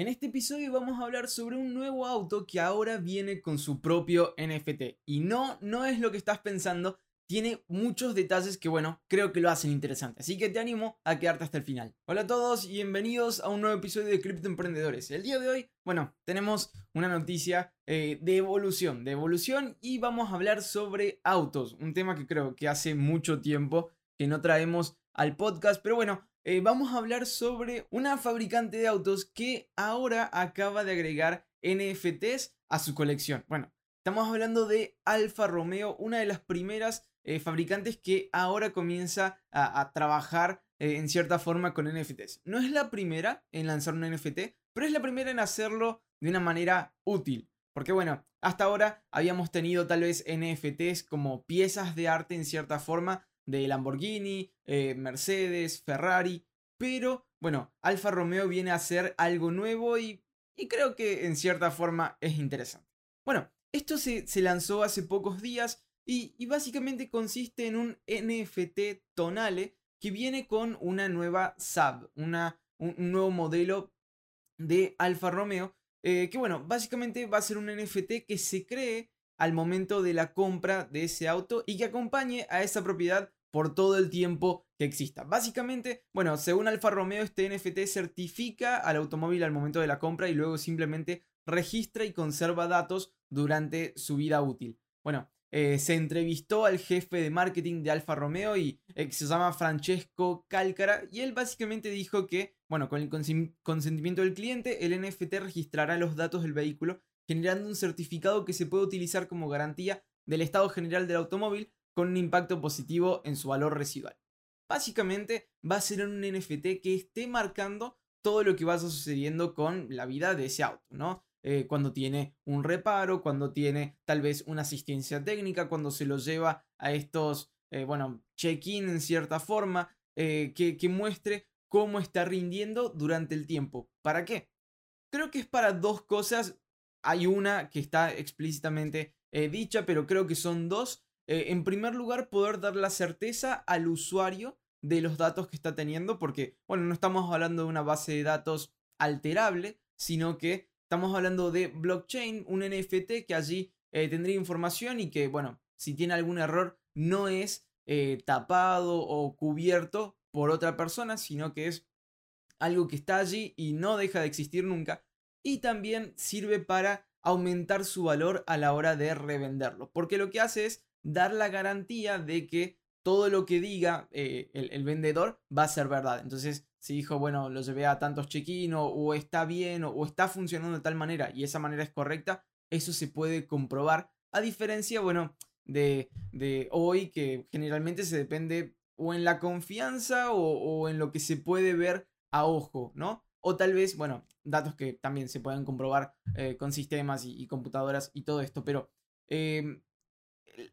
En este episodio vamos a hablar sobre un nuevo auto que ahora viene con su propio NFT. Y no, no es lo que estás pensando, tiene muchos detalles que, bueno, creo que lo hacen interesante. Así que te animo a quedarte hasta el final. Hola a todos y bienvenidos a un nuevo episodio de Crypto Emprendedores. El día de hoy, bueno, tenemos una noticia eh, de evolución, de evolución y vamos a hablar sobre autos. Un tema que creo que hace mucho tiempo que no traemos al podcast, pero bueno, eh, vamos a hablar sobre una fabricante de autos que ahora acaba de agregar NFTs a su colección. Bueno, estamos hablando de Alfa Romeo, una de las primeras eh, fabricantes que ahora comienza a, trabajar eh, en cierta forma con NFTs. No es la primera en lanzar un NFT, pero es la primera en hacerlo de una manera útil. Porque bueno, hasta ahora habíamos tenido tal vez NFTs como piezas de arte en cierta forma de Lamborghini, eh, Mercedes, Ferrari, pero bueno, Alfa Romeo viene a hacer algo nuevo y, creo que en cierta forma es interesante. Bueno, esto se, lanzó hace pocos días y, básicamente consiste en un NFT tonale que viene con una nueva SAB, una, un, nuevo modelo de Alfa Romeo, eh, que bueno, básicamente va a ser un NFT que se cree al momento de la compra de ese auto y que acompañe a esa propiedad por todo el tiempo que exista. Básicamente, bueno, según Alfa Romeo, este NFT certifica al automóvil al momento de la compra y luego simplemente registra y conserva datos durante su vida útil. Bueno, eh, se entrevistó al jefe de marketing de Alfa Romeo y eh, se llama Francesco Cálcara y él básicamente dijo que, bueno, con el consentimiento del cliente, el NFT registrará los datos del vehículo generando un certificado que se puede utilizar como garantía del estado general del automóvil con un impacto positivo en su valor residual. Básicamente va a ser un NFT que esté marcando todo lo que vaya sucediendo con la vida de ese auto, ¿no? Eh, cuando tiene un reparo, cuando tiene tal vez una asistencia técnica, cuando se lo lleva a estos, eh, bueno, check-in en cierta forma, eh, que, que muestre cómo está rindiendo durante el tiempo. ¿Para qué? Creo que es para dos cosas. Hay una que está explícitamente dicha, pero creo que son dos. Eh, en primer lugar, poder dar la certeza al usuario de los datos que está teniendo, porque, bueno, no estamos hablando de una base de datos alterable, sino que estamos hablando de blockchain, un NFT que allí eh, tendría información y que, bueno, si tiene algún error, no es eh, tapado o cubierto por otra persona, sino que es algo que está allí y no deja de existir nunca. Y también sirve para aumentar su valor a la hora de revenderlo, porque lo que hace es dar la garantía de que todo lo que diga eh, el, vendedor va a ser verdad. Entonces, si dijo, bueno, lo llevé a tantos check-in o, está bien o, está funcionando de tal manera y esa manera es correcta, eso se puede comprobar. A diferencia, bueno, de, de hoy que generalmente se depende o en la confianza o, en lo que se puede ver a ojo, ¿no? O tal vez, bueno, datos que también se pueden comprobar eh, con sistemas y, computadoras y todo esto, pero em,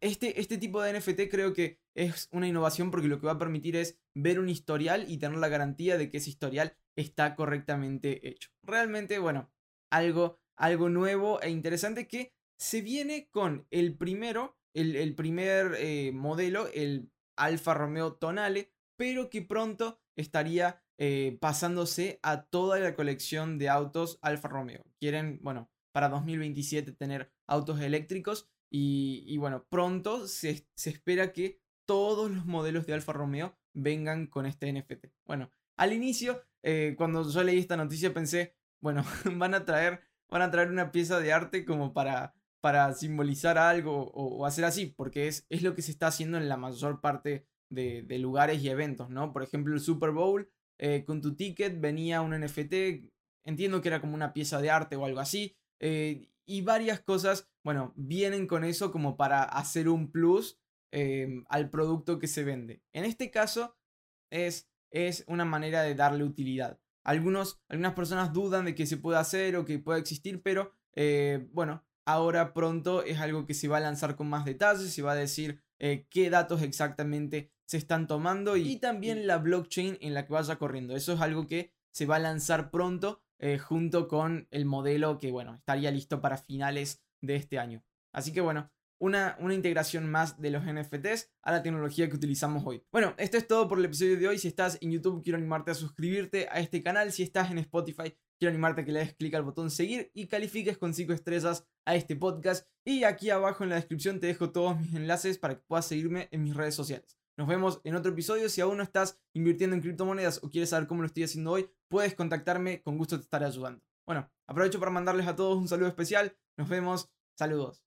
este, este tipo de NFT creo que es una innovación porque lo que va a permitir es ver un historial y tener la garantía de que ese historial está correctamente hecho. Realmente, bueno, algo, algo nuevo e interesante que se viene con el primero, el, primer eh, modelo, el Alfa Romeo Tonale, pero que pronto estaría eh, pasándose a toda la colección de autos Alfa Romeo. Quieren, bueno, para 2027 tener autos eléctricos y, bueno, pronto se, espera que todos los modelos de Alfa Romeo vengan con este NFT. Bueno, al inicio, eh, cuando yo leí esta noticia pensé, bueno, van a traer, van a traer una pieza de arte como para, para simbolizar algo o, hacer así, porque es, es, lo que se está haciendo en la mayor parte de, lugares y eventos, ¿no? Por ejemplo, el Super Bowl, eh, con tu ticket venía un NFT, entiendo que era como una pieza de arte o algo así, eh, y varias cosas, bueno, vienen con eso como para hacer un plus em, al producto que se vende. En este caso es, es una manera de darle utilidad. Algunos, algunas personas dudan de que se pueda hacer o que pueda existir, pero eh, bueno, ahora pronto es algo que se va a lanzar con más detalles, se va a decir eh, qué datos exactamente se están tomando y también la blockchain en la que vaya corriendo. Eso es algo que se va a lanzar pronto eh, junto con el modelo que, bueno, estaría listo para finales de este año. Así que, bueno, una, una, integración más de los NFTs a la tecnología que utilizamos hoy. Bueno, esto es todo por el episodio de hoy. Si estás en YouTube, quiero animarte a suscribirte a este canal. Si estás en Spotify, quiero animarte a que le des clic al botón seguir y califiques con 5 estrellas a este podcast. Y aquí abajo en la descripción te dejo todos mis enlaces para que puedas seguirme en mis redes sociales. Nos vemos en otro episodio. Si aún no estás invirtiendo en criptomonedas o quieres saber cómo lo estoy haciendo hoy, puedes contactarme. Con gusto te estaré ayudando. Bueno, aprovecho para mandarles a todos un saludo especial. Nos vemos. Saludos.